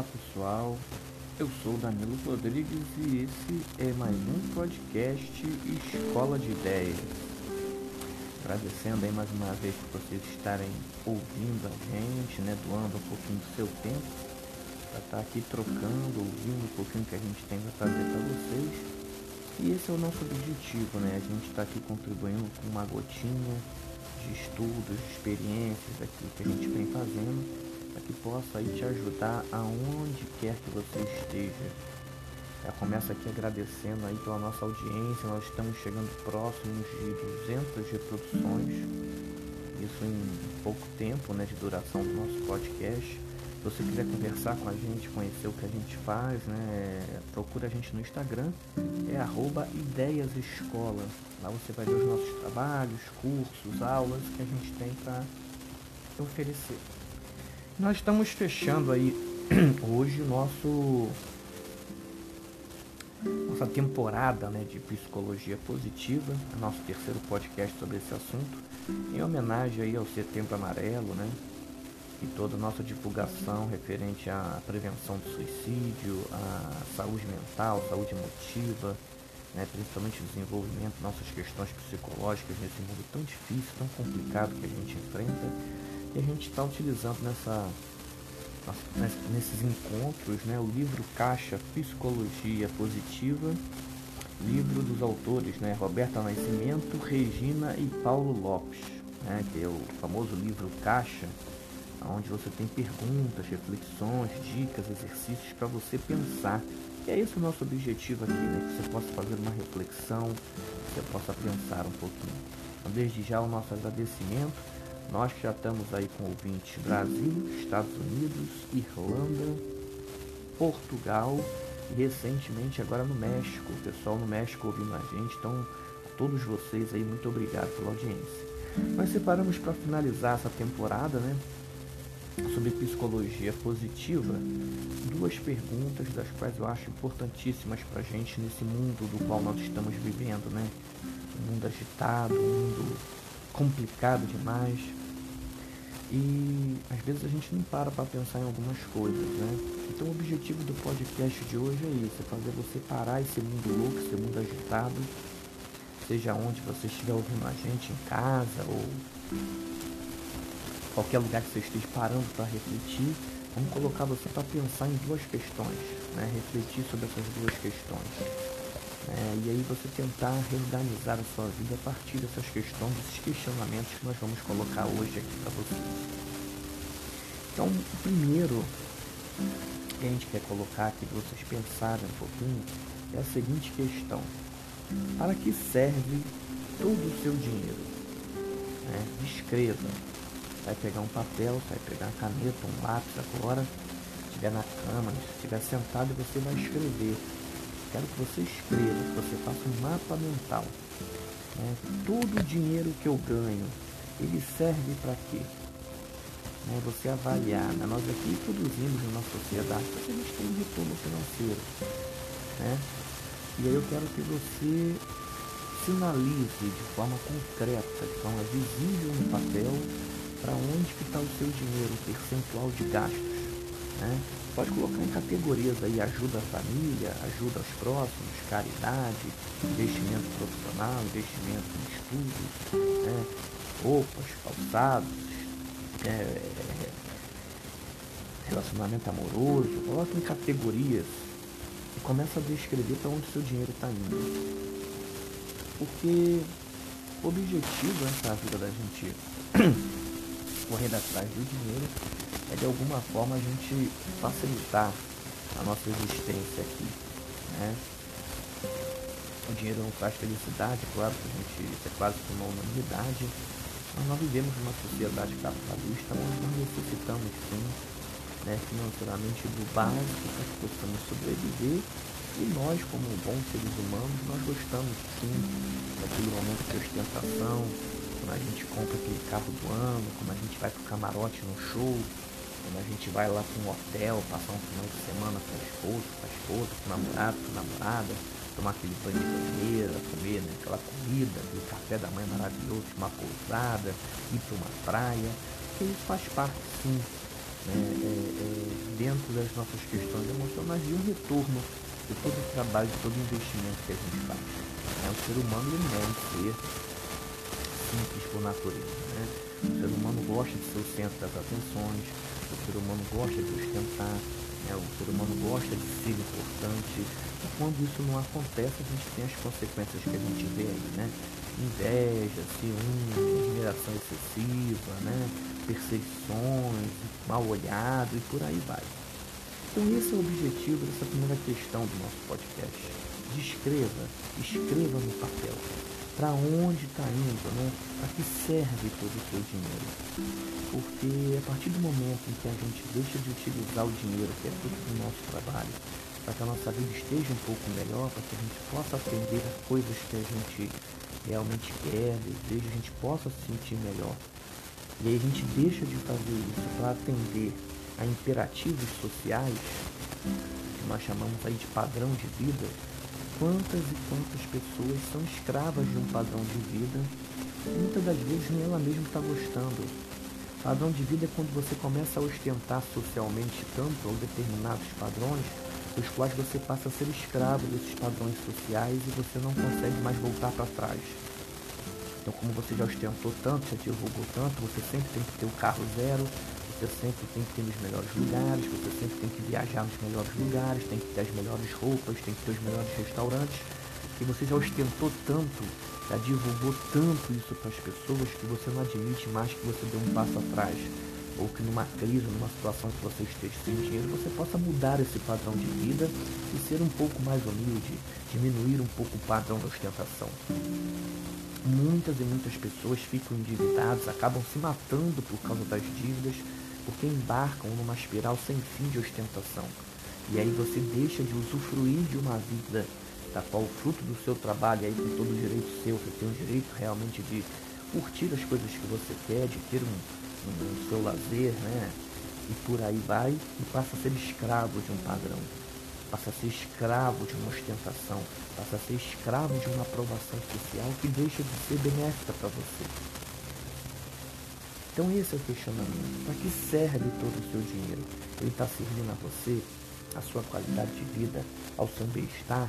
Olá pessoal, eu sou Danilo Rodrigues e esse é mais um podcast Escola de Ideias. Agradecendo aí mais uma vez por vocês estarem ouvindo a gente, né, doando um pouquinho do seu tempo para estar tá aqui trocando, ouvindo um pouquinho que a gente tem para trazer para vocês. E esse é o nosso objetivo, né? A gente está aqui contribuindo com uma gotinha de estudos, de experiências, daquilo que a gente vem fazendo para que possa aí te ajudar aonde quer que você esteja. Já começa aqui agradecendo aí pela nossa audiência, nós estamos chegando próximos de 200 reproduções, isso em pouco tempo né, de duração do nosso podcast. Se você quiser conversar com a gente, conhecer o que a gente faz, né, procura a gente no Instagram, é arroba ideiasescola. Lá você vai ver os nossos trabalhos, cursos, aulas que a gente tem para oferecer. Nós estamos fechando aí hoje o nosso nossa temporada né, de psicologia positiva, nosso terceiro podcast sobre esse assunto, em homenagem aí ao Setembro Amarelo, né? E toda a nossa divulgação referente à prevenção do suicídio, à saúde mental, saúde emotiva, né, principalmente desenvolvimento de nossas questões psicológicas nesse mundo tão difícil, tão complicado que a gente enfrenta e a gente está utilizando nessa, nesses encontros né, o livro Caixa Psicologia Positiva, livro dos autores né, Roberta Nascimento, Regina e Paulo Lopes, né, que é o famoso livro Caixa, onde você tem perguntas, reflexões, dicas, exercícios para você pensar. E é esse o nosso objetivo aqui, né, que você possa fazer uma reflexão, que você possa pensar um pouquinho. Então, desde já o nosso agradecimento nós já estamos aí com ouvintes Brasil, Estados Unidos, Irlanda, Portugal e recentemente agora no México. O pessoal no México ouvindo a gente. Então, a todos vocês aí, muito obrigado pela audiência. Nós separamos para finalizar essa temporada, né? Sobre psicologia positiva, duas perguntas das quais eu acho importantíssimas para a gente nesse mundo do qual nós estamos vivendo, né? Um mundo agitado, um mundo complicado demais. E às vezes a gente não para para pensar em algumas coisas, né? Então o objetivo do podcast de hoje é isso, é fazer você parar esse mundo louco, esse mundo agitado, seja onde você estiver ouvindo a gente, em casa ou qualquer lugar que você esteja parando para refletir, vamos colocar você para pensar em duas questões, né? refletir sobre essas duas questões. Né? E aí você tentar reorganizar a sua vida a partir dessas questões, desses questionamentos que nós vamos colocar hoje aqui para vocês. Então, o primeiro que a gente quer colocar aqui para vocês pensarem um pouquinho é a seguinte questão. Para que serve todo o seu dinheiro? Né? Escreva. Vai pegar um papel, vai pegar uma caneta, um lápis agora, se estiver na cama, se estiver sentado, você vai escrever Quero que você escreva, que você faça um mapa mental. Né? Todo o dinheiro que eu ganho, ele serve para quê? Né? Você avaliar. Né? Nós aqui produzimos na sociedade para que a gente tenha um retorno financeiro. Né? E aí eu quero que você sinalize de forma concreta, de forma visível no papel, para onde que está o seu dinheiro, o percentual de gastos. Né? Pode colocar em categorias aí, ajuda a família, ajuda aos próximos, caridade, investimento profissional, investimento em estudos, né? roupas, calçados, é, relacionamento amoroso, coloca em categorias e começa a descrever para onde seu dinheiro está indo. Porque o objetivo nessa vida da gente correr atrás do dinheiro é de alguma forma a gente facilitar a nossa existência aqui. Né? O dinheiro não traz felicidade, claro que a gente isso é quase que uma unanimidade, mas nós vivemos numa sociedade capitalista onde nós necessitamos sim né, financeiramente do básico para que possamos sobreviver e nós, como bons seres humanos, nós gostamos sim daquele momento de ostentação, quando a gente compra aquele carro do ano, quando a gente vai pro camarote no show, quando a gente vai lá para um hotel, passar um final de semana com a esposa, com a esposa, com o namorado, com a namorada, tomar aquele banho de banheira, comer né, aquela comida, aquele café da manhã maravilhoso, uma pousada, ir para uma praia, isso faz parte sim né, é, é, dentro das nossas questões emocionais e um retorno de todo o trabalho, de todo o investimento que a gente faz. Né? O ser humano ele não é um ser simples por natureza. Né? Gosta de ser o centro das atenções, o ser humano gosta de ostentar, né? o ser humano gosta de ser importante. E quando isso não acontece, a gente tem as consequências que a gente vê aí, né? Inveja, ciúme, admiração excessiva, né? perseguições, mal olhado e por aí vai. Então esse é o objetivo dessa primeira questão do nosso podcast. Descreva, escreva no papel para onde está indo, né? Para que serve todo o seu dinheiro? Porque a partir do momento em que a gente deixa de utilizar o dinheiro, que é fruto do nosso trabalho, para que a nossa vida esteja um pouco melhor, para que a gente possa atender a coisas que a gente realmente quer, deseja, a gente possa se sentir melhor. E aí a gente deixa de fazer isso para atender a imperativos sociais, que nós chamamos aí de padrão de vida, quantas e quantas pessoas são escravas de um padrão de vida muitas das vezes nem ela mesma está gostando. Padrão de vida é quando você começa a ostentar socialmente tanto ou determinados padrões, os quais você passa a ser escravo desses padrões sociais e você não consegue mais voltar para trás. Então, como você já ostentou tanto, já divulgou tanto, você sempre tem que ter o carro zero, você sempre tem que ter nos melhores lugares, você sempre tem que viajar nos melhores lugares, tem que ter as melhores roupas, tem que ter os melhores restaurantes. E você já ostentou tanto, já divulgou tanto isso para as pessoas que você não admite mais que você deu um passo atrás. Ou que numa crise, numa situação que você esteja sem dinheiro, você possa mudar esse padrão de vida e ser um pouco mais humilde, diminuir um pouco o padrão da ostentação. Muitas e muitas pessoas ficam endividadas, acabam se matando por causa das dívidas, porque embarcam numa espiral sem fim de ostentação. E aí você deixa de usufruir de uma vida da qual o fruto do seu trabalho, aí com todo o direito seu, você tem o direito realmente de curtir as coisas que você quer, de ter um, um, um seu lazer, né? E por aí vai, e passa a ser escravo de um padrão. Passa a ser escravo de uma ostentação, passa a ser escravo de uma aprovação social que deixa de ser benéfica para você. Então esse é o questionamento. Para que serve todo o seu dinheiro? Ele está servindo a você, a sua qualidade de vida, ao seu bem-estar?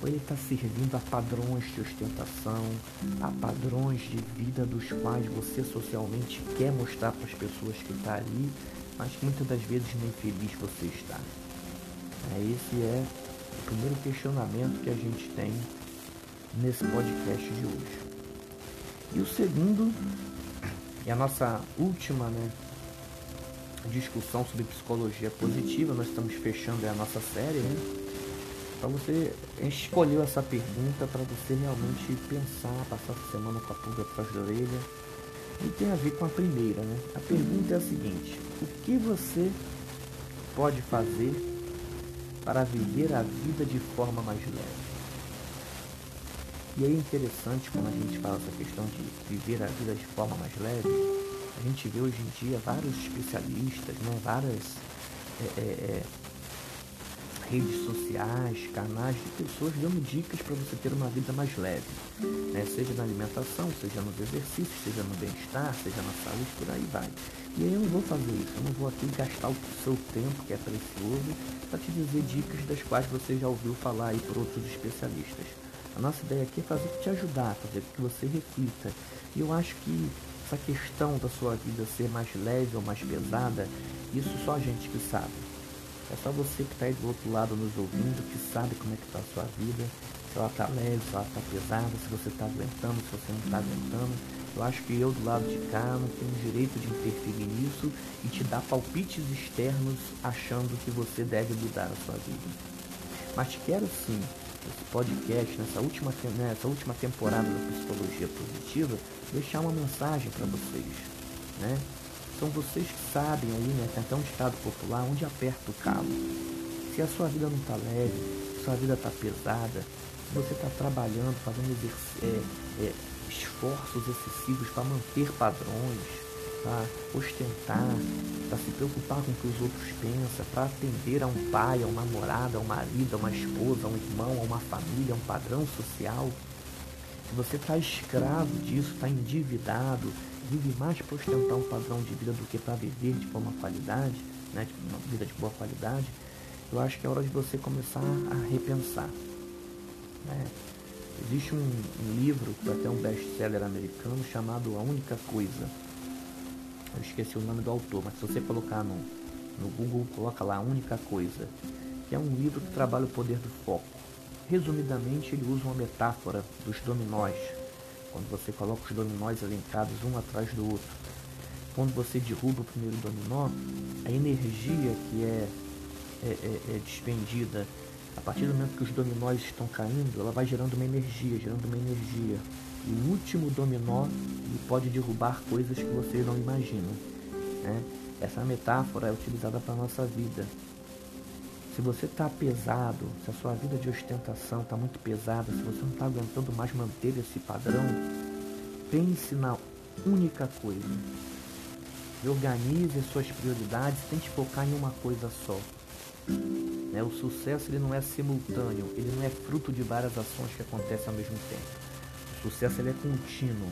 Ou ele está servindo a padrões de ostentação, a padrões de vida dos quais você socialmente quer mostrar para as pessoas que está ali, mas muitas das vezes nem feliz você está? É, esse é o primeiro questionamento que a gente tem nesse podcast de hoje. E o segundo e a nossa última né, discussão sobre psicologia positiva, nós estamos fechando a nossa série, né? Então você escolheu essa pergunta para você realmente pensar, passar essa semana com a pulga atrás da orelha. E tem a ver com a primeira, né? A pergunta é a seguinte: o que você pode fazer para viver a vida de forma mais leve? E é interessante quando a gente fala essa questão de viver a vida de forma mais leve, a gente vê hoje em dia vários especialistas, né, várias é, é, é redes sociais, canais de pessoas dando dicas para você ter uma vida mais leve, né? seja na alimentação, seja nos exercícios, seja no bem-estar, seja na saúde, por aí vai. E aí eu não vou fazer isso, eu não vou aqui gastar o seu tempo, que é precioso, para te dizer dicas das quais você já ouviu falar aí por outros especialistas. A nossa ideia aqui é fazer te ajudar, fazer com que você reflita. E eu acho que essa questão da sua vida ser mais leve ou mais pesada, isso só a gente que sabe. É só você que está aí do outro lado nos ouvindo, que sabe como é que está a sua vida, se ela está leve, se ela está pesada, se você está aguentando, se você não está aguentando. Eu acho que eu do lado de cá não tenho direito de interferir nisso e te dar palpites externos achando que você deve mudar a sua vida. Mas quero sim esse podcast, nessa última, nessa última temporada da Psicologia Positiva, deixar uma mensagem para vocês. Né? São vocês que sabem aí, né? Tem até um ditado popular onde aperta o calo. Se a sua vida não está leve, se sua vida está pesada, se você está trabalhando, fazendo é, é, esforços excessivos para manter padrões, para ostentar, para se preocupar com o que os outros pensam, para atender a um pai, a um namorado, a um marido, a uma esposa, a um irmão, a uma família, a um padrão social. Se você está escravo disso, está endividado, vive mais para ostentar um padrão de vida do que para viver de boa qualidade, né, de uma vida de boa qualidade, eu acho que é hora de você começar a repensar. Né? Existe um, um livro, que até um best-seller americano, chamado A Única Coisa. Eu esqueci o nome do autor, mas se você colocar no, no Google, coloca lá A Única Coisa, que é um livro que trabalha o poder do foco. Resumidamente, ele usa uma metáfora dos dominós, quando você coloca os dominós elencados um atrás do outro. Quando você derruba o primeiro dominó, a energia que é, é, é, é despendida a partir do momento que os dominós estão caindo, ela vai gerando uma energia, gerando uma energia. E o último dominó pode derrubar coisas que vocês não imaginam. Né? Essa metáfora é utilizada para a nossa vida. Se você está pesado, se a sua vida de ostentação está muito pesada, se você não está aguentando mais manter esse padrão, pense na única coisa. Organize as suas prioridades, tente focar em uma coisa só. Né? O sucesso ele não é simultâneo, ele não é fruto de várias ações que acontecem ao mesmo tempo. O sucesso ele é contínuo.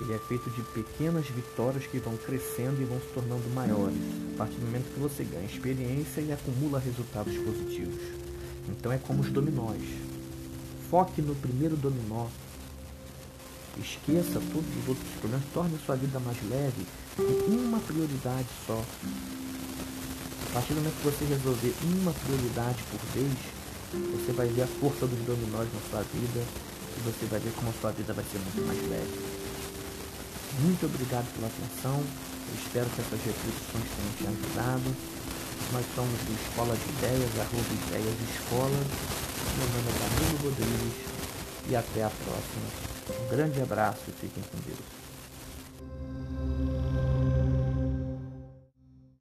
Ele é feito de pequenas vitórias que vão crescendo e vão se tornando maiores, a partir do momento que você ganha experiência e acumula resultados positivos. Então é como os dominós. Foque no primeiro dominó. Esqueça todos os outros problemas, torne sua vida mais leve em uma prioridade só. A partir do momento que você resolver uma prioridade por vez, você vai ver a força dos dominós na sua vida e você vai ver como a sua vida vai ser muito mais leve. Muito obrigado pela atenção. Eu espero que essas reflexões tenham te ajudado. Nós somos do Escola de Ideias, arroba Ideias Escola. Meu nome é Danilo Rodrigues e até a próxima. Um grande abraço e fiquem com Deus.